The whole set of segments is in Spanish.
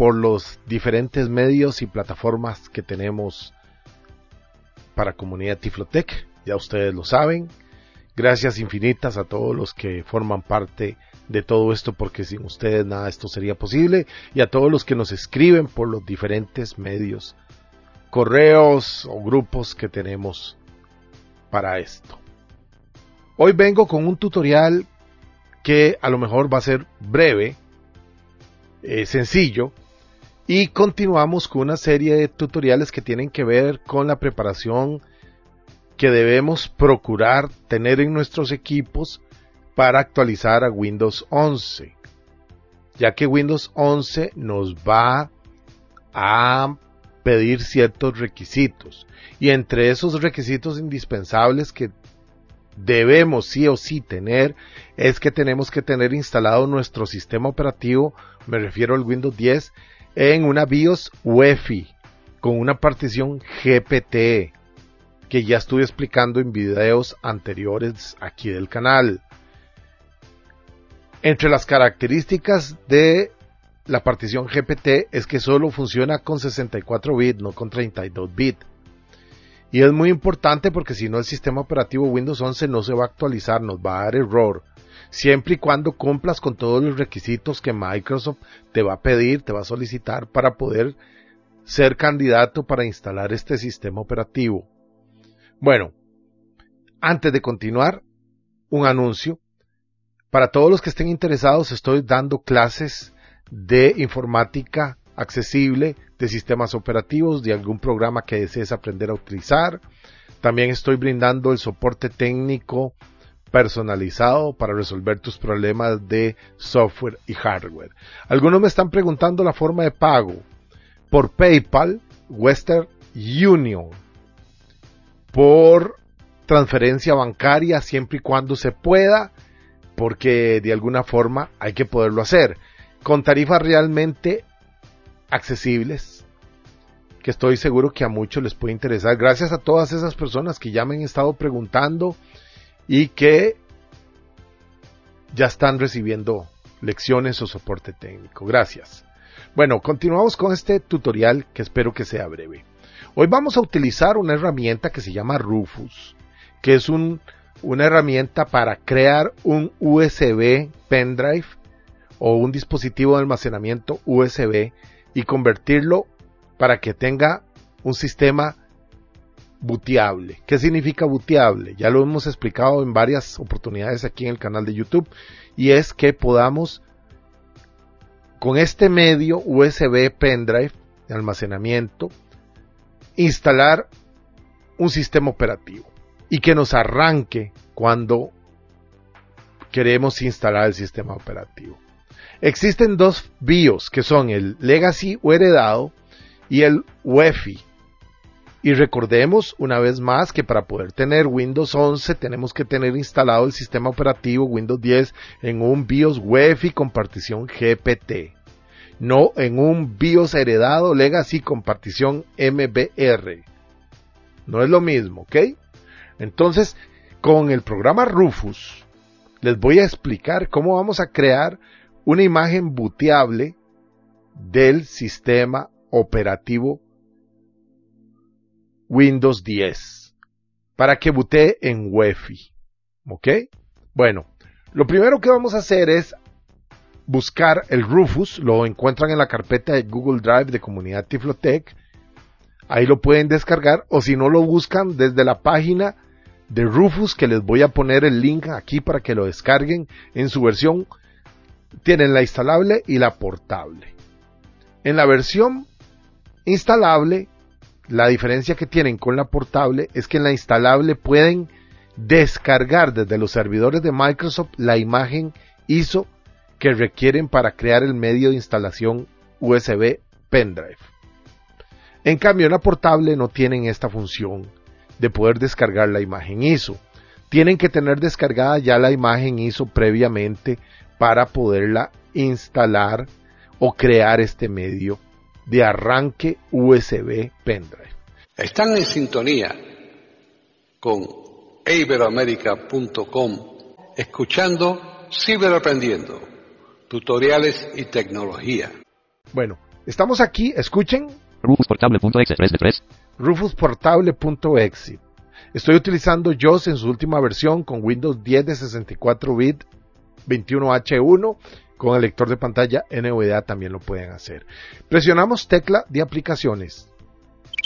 por los diferentes medios y plataformas que tenemos para Comunidad Tiflotec, ya ustedes lo saben. Gracias infinitas a todos los que forman parte de todo esto, porque sin ustedes nada esto sería posible, y a todos los que nos escriben por los diferentes medios, correos o grupos que tenemos para esto. Hoy vengo con un tutorial que a lo mejor va a ser breve, eh, sencillo, y continuamos con una serie de tutoriales que tienen que ver con la preparación que debemos procurar tener en nuestros equipos para actualizar a Windows 11. Ya que Windows 11 nos va a pedir ciertos requisitos. Y entre esos requisitos indispensables que debemos sí o sí tener es que tenemos que tener instalado nuestro sistema operativo, me refiero al Windows 10, en una BIOS UEFI con una partición GPT que ya estuve explicando en videos anteriores aquí del canal. Entre las características de la partición GPT es que solo funciona con 64 bits, no con 32 bits. Y es muy importante porque si no el sistema operativo Windows 11 no se va a actualizar, nos va a dar error siempre y cuando cumplas con todos los requisitos que Microsoft te va a pedir, te va a solicitar para poder ser candidato para instalar este sistema operativo. Bueno, antes de continuar, un anuncio. Para todos los que estén interesados, estoy dando clases de informática accesible, de sistemas operativos, de algún programa que desees aprender a utilizar. También estoy brindando el soporte técnico personalizado para resolver tus problemas de software y hardware. Algunos me están preguntando la forma de pago por PayPal, Western Union, por transferencia bancaria siempre y cuando se pueda, porque de alguna forma hay que poderlo hacer, con tarifas realmente accesibles, que estoy seguro que a muchos les puede interesar. Gracias a todas esas personas que ya me han estado preguntando y que ya están recibiendo lecciones o soporte técnico. Gracias. Bueno, continuamos con este tutorial que espero que sea breve. Hoy vamos a utilizar una herramienta que se llama Rufus, que es una herramienta para crear un USB pendrive o un dispositivo de almacenamiento USB y convertirlo para que tenga un sistema booteable. ¿Qué significa booteable? Ya lo hemos explicado en varias oportunidades aquí en el canal de YouTube y es que podamos con este medio USB pendrive de almacenamiento instalar un sistema operativo y que nos arranque cuando queremos instalar el sistema operativo. Existen dos BIOS que son el Legacy o heredado y el UEFI y recordemos una vez más que para poder tener Windows 11 tenemos que tener instalado el sistema operativo Windows 10 en un BIOS UEFI con partición GPT, no en un BIOS heredado Legacy con partición MBR. No es lo mismo, ¿ok? Entonces, con el programa Rufus, les voy a explicar cómo vamos a crear una imagen booteable del sistema operativo Windows 10 para que butee en UEFI. ¿Ok? Bueno, lo primero que vamos a hacer es buscar el Rufus, lo encuentran en la carpeta de Google Drive de Comunidad Tiflotech. Ahí lo pueden descargar o si no lo buscan desde la página de Rufus que les voy a poner el link aquí para que lo descarguen en su versión. Tienen la instalable y la portable. En la versión instalable, la diferencia que tienen con la portable es que en la instalable pueden descargar desde los servidores de Microsoft la imagen ISO que requieren para crear el medio de instalación USB pendrive. En cambio, en la portable no tienen esta función de poder descargar la imagen ISO. Tienen que tener descargada ya la imagen ISO previamente para poderla instalar o crear este medio de arranque USB pendrive. Están en sintonía con iberoamerica.com escuchando Ciberaprendiendo, tutoriales y tecnología. Bueno, estamos aquí, escuchen. Rufusportable.exe 3 de 3. Rufusportable.exe. Estoy utilizando JOS en su última versión con Windows 10 de 64 bit 21H1 con el lector de pantalla NVDA también lo pueden hacer. Presionamos tecla de aplicaciones.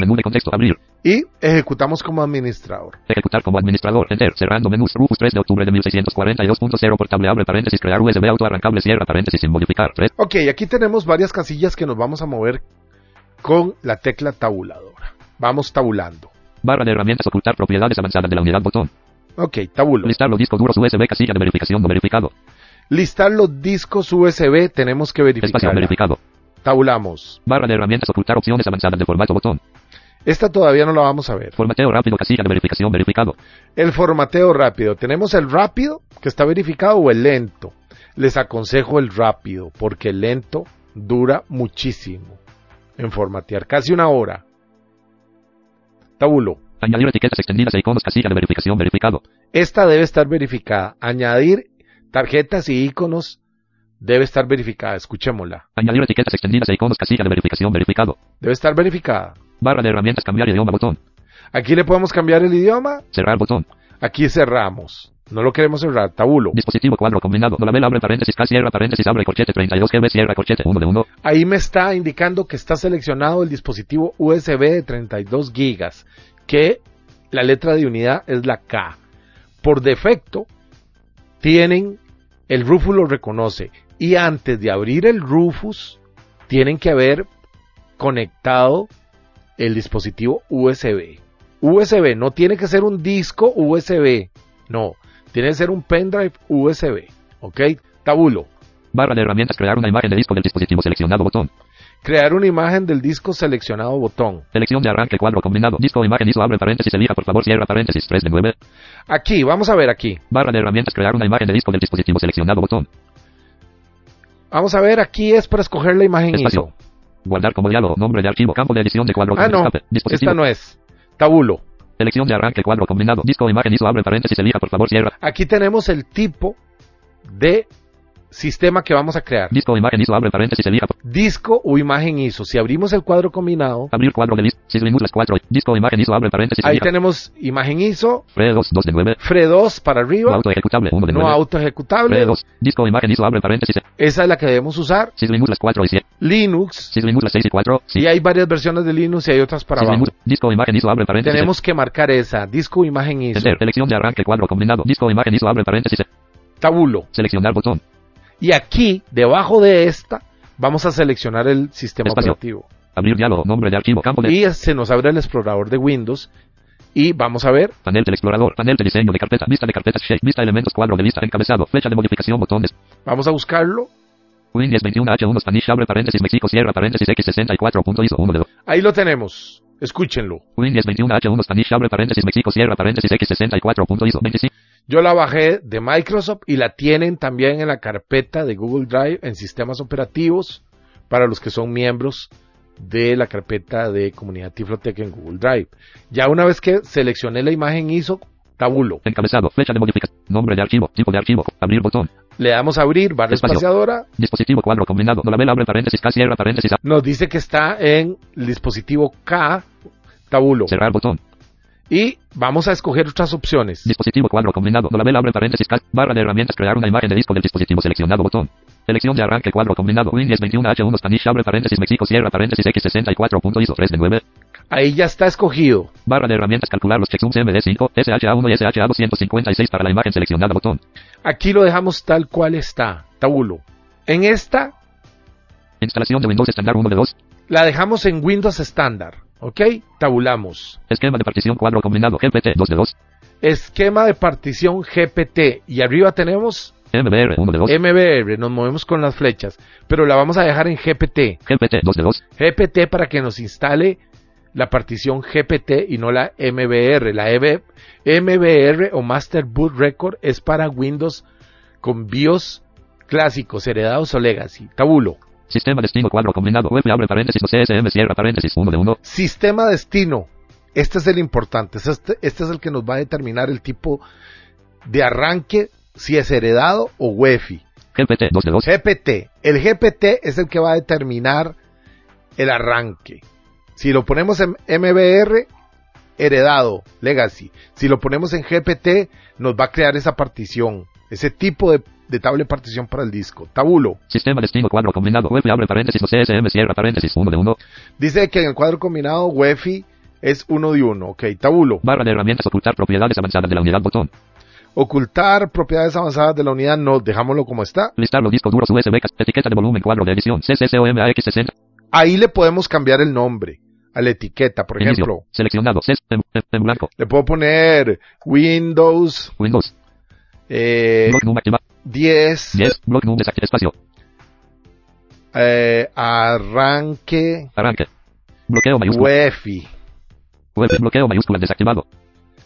Menú de contexto, abrir. Y ejecutamos como administrador. Ejecutar como administrador. Enter. Cerrando menús. Rufus 3 de octubre de 1642.0. Portable. Abre paréntesis. Crear USB auto arrancable. Cierra paréntesis. Sin modificar. 3. Ok, aquí tenemos varias casillas que nos vamos a mover con la tecla tabuladora. Vamos tabulando. Barra de herramientas. Ocultar propiedades avanzadas de la unidad. Botón. Ok, tabulo. Listar los discos duros USB. Casilla de verificación no verificado. Listar los discos USB. Tenemos que verificar. Espacio verificado. Tabulamos. Barra de herramientas. Ocultar opciones avanzadas de formato. Botón. Esta todavía no la vamos a ver. Formateo rápido. Casilla de verificación verificado. El formateo rápido. Tenemos el rápido que está verificado o el lento. Les aconsejo el rápido porque el lento dura muchísimo en formatear, casi una hora. Tabulo. Añadir etiquetas extendidas e iconos. Casilla de verificación verificado. Esta debe estar verificada. Añadir tarjetas y iconos debe estar verificada. Escuchémosla. Añadir etiquetas extendidas e iconos. Casilla de verificación verificado. Debe estar verificada. Barra de herramientas. Cambiar idioma. Botón. Aquí le podemos cambiar el idioma. Cerrar botón. Aquí cerramos. No lo queremos cerrar. Tabulo. Dispositivo cuadro combinado. Dolabel abre paréntesis. K cierra paréntesis. Abre corchete 32 GB. Cierra corchete 1 de 1. Ahí me está indicando que está seleccionado el dispositivo USB de 32 gigas, que la letra de unidad es la K. Por defecto, tienen, el Rufus lo reconoce, y antes de abrir el Rufus, tienen que haber conectado el dispositivo USB. USB, no tiene que ser un disco USB, no, tiene que ser un pendrive USB, ¿ok? Tabulo. Barra de herramientas. Crear una imagen de disco del dispositivo seleccionado. Botón. Crear una imagen del disco seleccionado botón. Selección de arranque cuadro combinado. Disco imagen ISO abre paréntesis. Elija por favor. Cierra paréntesis. 3 de 9. Aquí, vamos a ver aquí. Barra de herramientas. Crear una imagen de disco del dispositivo seleccionado. Botón. Vamos a ver, aquí es para escoger la imagen Espacio. ISO. Guardar como diálogo. Nombre de archivo. Campo de edición de cuadro. Ah, no, esta no es. Tabulo. Selección de arranque cuadro combinado. Disco imagen ISO abre paréntesis. Elija por favor. Cierra. Aquí tenemos el tipo de sistema que vamos a crear. Disco imagen ISO abre paréntesis. Elija Disco o imagen ISO. Si abrimos el cuadro combinado, abrir cuadro de list. Syslinux las 4. Disco imagen ISO abre paréntesis. ahí tenemos imagen ISO, Fre 2. 2 de 9. FRE2 para No arriba, auto ejecutable. 1 de 9. no auto ejecutable. Fre 2. Disco imagen ISO abre paréntesis. Esa es la que debemos usar. Syslinux las 4 y 7. Linux. Syslinux las 6 y 4. Sí. Y hay varias versiones de Linux y hay otras para abajo. Disco imagen ISO abre paréntesis. Tenemos que marcar esa. Disco imagen ISO. Enter. De arranque cuadro combinado. Disco imagen ISO abre paréntesis. Tabulo. Seleccionar botón. Y aquí, debajo de esta, vamos a seleccionar el sistema Espacio. operativo. Abrir diálogo. Nombre de archivo. Campo de Y se nos abre el explorador de Windows. Y vamos a ver, panel del explorador. Panel de diseño de carpeta. Vista de carpetas. Shape. Vista elementos. Cuadro de vista. Encabezado. Flecha de modificación. Botones. vamos a buscarlo. Windows 21 H1 Spanish abre paréntesis. México cierra paréntesis. X64.ISO 1 de 2. Ahí lo tenemos. Escúchenlo. Windows 21 H1 Spanish abre paréntesis. México cierra paréntesis. X64.ISO 25. Yo la bajé de Microsoft y la tienen también en la carpeta de Google Drive en sistemas operativos para los que son miembros de la carpeta de comunidad Tiflotec en Google Drive. Ya una vez que seleccioné la imagen ISO, tabulo. Encabezado. Flecha de modificación. Nombre de archivo. Tipo de archivo. Abrir botón. Le damos a abrir, barra Espacio. espaciadora. Dispositivo cuadro combinado. Dolabel abre paréntesis. K cierra paréntesis. Nos dice que está en el dispositivo K, tabulo. Cerrar botón. Y vamos a escoger otras opciones. Dispositivo cuadro combinado. Dolabel abre paréntesis. Barra de herramientas. Crear una imagen de disco del dispositivo seleccionado. Botón. Selección de arranque cuadro combinado. Windows 21 H1 Spanish abre paréntesis. México cierra paréntesis. X64.ISO 3 de 9. Ahí ya está escogido. Barra de herramientas calcular los checksums MD5, SHA1 y SHA256 para la imagen seleccionada botón. Aquí lo dejamos tal cual está, tabulo. En esta Instalación de Windows estándar 1 de 2. la dejamos en Windows estándar, ¿ok? Tabulamos. Esquema de partición cuadro combinado GPT 2 de 2. Esquema de partición GPT y arriba tenemos MBR 1 de 2. MBR, nos movemos con las flechas, pero la vamos a dejar en GPT. GPT 2 de 2. GPT para que nos instale la partición GPT y no la MBR. La EB MBR o Master Boot Record es para Windows con BIOS clásicos, heredados o legacy. Tabulo. Sistema destino cuadro combinado web abre paréntesis CSM cierra paréntesis 1 de 1. Sistema destino. Este es el importante. Este, este es el que nos va a determinar el tipo de arranque, si es heredado o UEFI. GPT 2 de 2. GPT. El GPT es el que va a determinar el arranque. Si lo ponemos en MBR, heredado, legacy. Si lo ponemos en GPT, nos va a crear esa partición, ese tipo de, de tabla de partición para el disco. Tabulo. Sistema destino cuadro combinado web abre paréntesis CSM cierra paréntesis 1 de 1. Dice que en el cuadro combinado UEFI es uno de uno. Ok, tabulo. Barra de herramientas ocultar propiedades avanzadas de la unidad botón. Ocultar propiedades avanzadas de la unidad, no, dejámoslo como está. Listar los discos duros USB, etiqueta de volumen cuadro de edición CCCOMAX60. Ahí le podemos cambiar el nombre a la etiqueta, por Inicio. ejemplo. Seleccionado. En, en- en blanco. Le puedo poner Windows Windows. Eh, Block num activa. 10 10. Block num desactiva. Espacio. eh, arranque Arranque. Bloqueo mayúscula. UEFI. Web. Bloqueo mayúscula desactivado.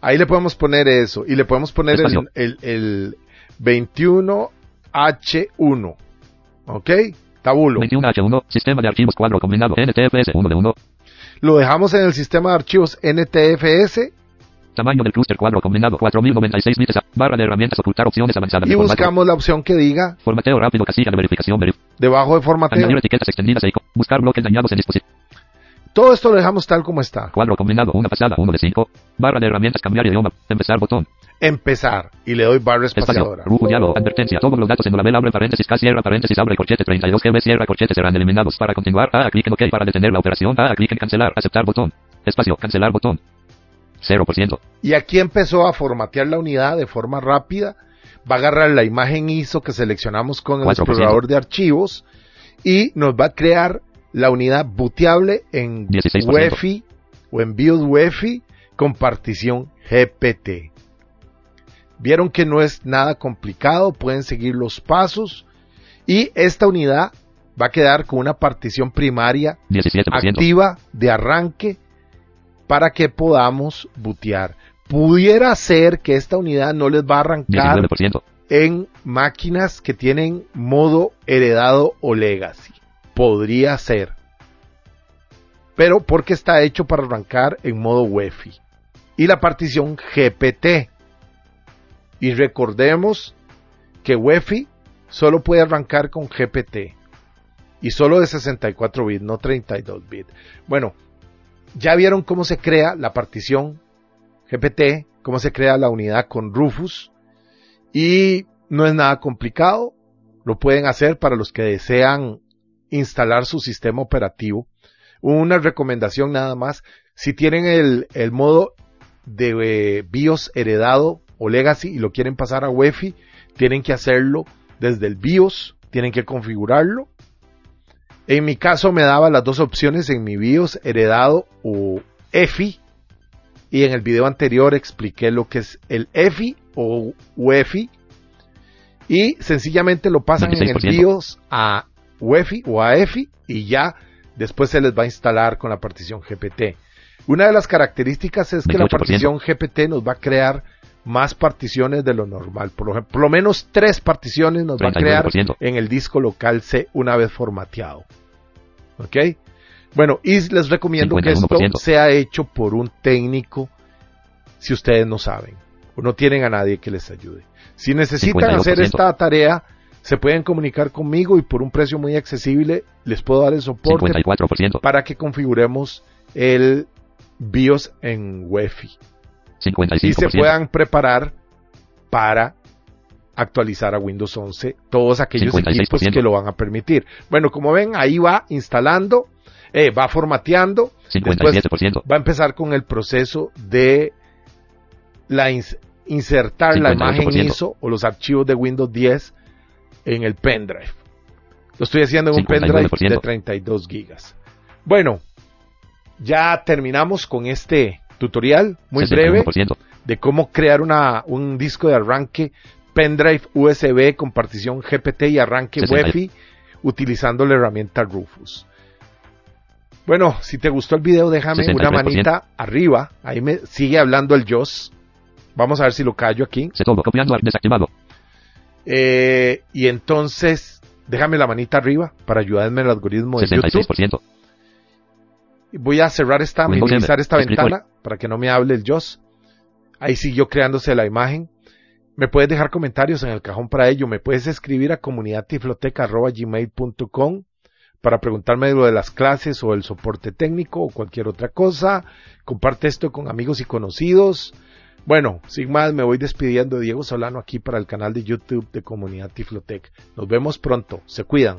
Ahí le podemos poner eso y le podemos poner el, el, el 21H1. ¿Ok? Tabulo. 21H1. Sistema de archivos cuadro combinado NTFS 1 de 1. Lo dejamos en el sistema de archivos NTFS Tamaño del clúster cuadro combinado 4096 bits. Barra de herramientas ocultar opciones avanzadas y buscamos la opción que diga Formateo rápido casilla de verificación. verif- debajo de formateo. Añadir etiquetas extendidas icono. Buscar bloques dañados en dispositivo. Todo esto lo dejamos tal como está. Cuadro combinado una pasada 1 de 5. Barra de herramientas cambiar idioma. Empezar botón. Empezar y le doy barra Espacio. espaciadora. Rujo diálogo. Advertencia. Todos los datos en label abre paréntesis K cierra paréntesis abre corchete 32 GB cierra corchete serán eliminados. Para continuar. A clic en OK. Para detener la operación. A clic en cancelar. Aceptar botón. Espacio. Cancelar botón. 0%. Y aquí empezó a formatear la unidad de forma rápida. Va a agarrar la imagen ISO que seleccionamos con el 4%. explorador de archivos y nos va a crear la unidad booteable en 16%. UEFI o en BIOS UEFI con partición GPT. Vieron que no es nada complicado, pueden seguir los pasos y esta unidad va a quedar con una partición primaria 17%. activa de arranque para que podamos bootear. Pudiera ser que esta unidad no les va a arrancar 19%. en máquinas que tienen modo heredado o legacy. Podría ser. Pero porque está hecho para arrancar en modo UEFI. Y la partición GPT. Y recordemos que UEFI solo puede arrancar con GPT. Y solo de 64 bits, no 32 bits. Bueno, ya vieron cómo se crea la partición GPT, cómo se crea la unidad con Rufus. Y no es nada complicado. Lo pueden hacer para los que desean instalar su sistema operativo. Una recomendación nada más. Si tienen el, modo de eh, BIOS heredado o legacy y lo quieren pasar a UEFI, tienen que hacerlo desde el BIOS, tienen que configurarlo. En mi caso me daba las dos opciones en mi BIOS heredado o EFI. Y en el video anterior expliqué lo que es el EFI o UEFI. Y sencillamente lo pasan en el 26%. BIOS a UEFI o a EFI y ya después se les va a instalar con la partición GPT. Una de las características es que la 28%. partición GPT nos va a crear más particiones de lo normal. Por, lo, ejemplo, por lo menos tres particiones nos va a crear 39%. en el disco local C una vez formateado. ¿Ok? Bueno, y les recomiendo que esto 51%. sea hecho por un técnico si ustedes no saben o no tienen a nadie que les ayude. Si necesitan 52%. hacer esta tarea, se pueden comunicar conmigo y por un precio muy accesible les puedo dar el soporte 54%. para que configuremos el BIOS en UEFI y se 55%. puedan preparar para actualizar a Windows 11 todos aquellos 56%. equipos que lo van a permitir. Bueno, como ven, ahí va instalando. eh, va formateando, después 57%. va a empezar con el proceso de la ins- insertar la imagen 58%. ISO o los archivos de Windows 10 en el pendrive. Lo estoy haciendo en un pendrive de 59%. 32 gigas. Bueno, ya terminamos con este tutorial muy breve 61%. de cómo crear una, un disco de arranque pendrive USB con partición GPT y arranque 60. UEFI utilizando la herramienta Rufus. Bueno, si te gustó el video, déjame una 63%. manita arriba. Ahí me sigue hablando el JOS. Vamos a ver si lo callo aquí. Se todo copiando desactivado. Eh, y entonces, déjame la manita arriba para ayudarme en el algoritmo de YouTube. 66%. Voy a cerrar esta, minimizar esta ventana para que no me hable el JOS. Ahí siguió creándose la imagen. Me puedes dejar comentarios en el cajón para ello. Me puedes escribir a comunidadtifloteca.gmail.com para preguntarme lo de las clases o el soporte técnico o cualquier otra cosa. Comparte esto con amigos y conocidos. Bueno, sin más, me voy despidiendo. Diego Solano aquí para el canal de YouTube de Comunidad Tiflotec. Nos vemos pronto. Se cuidan.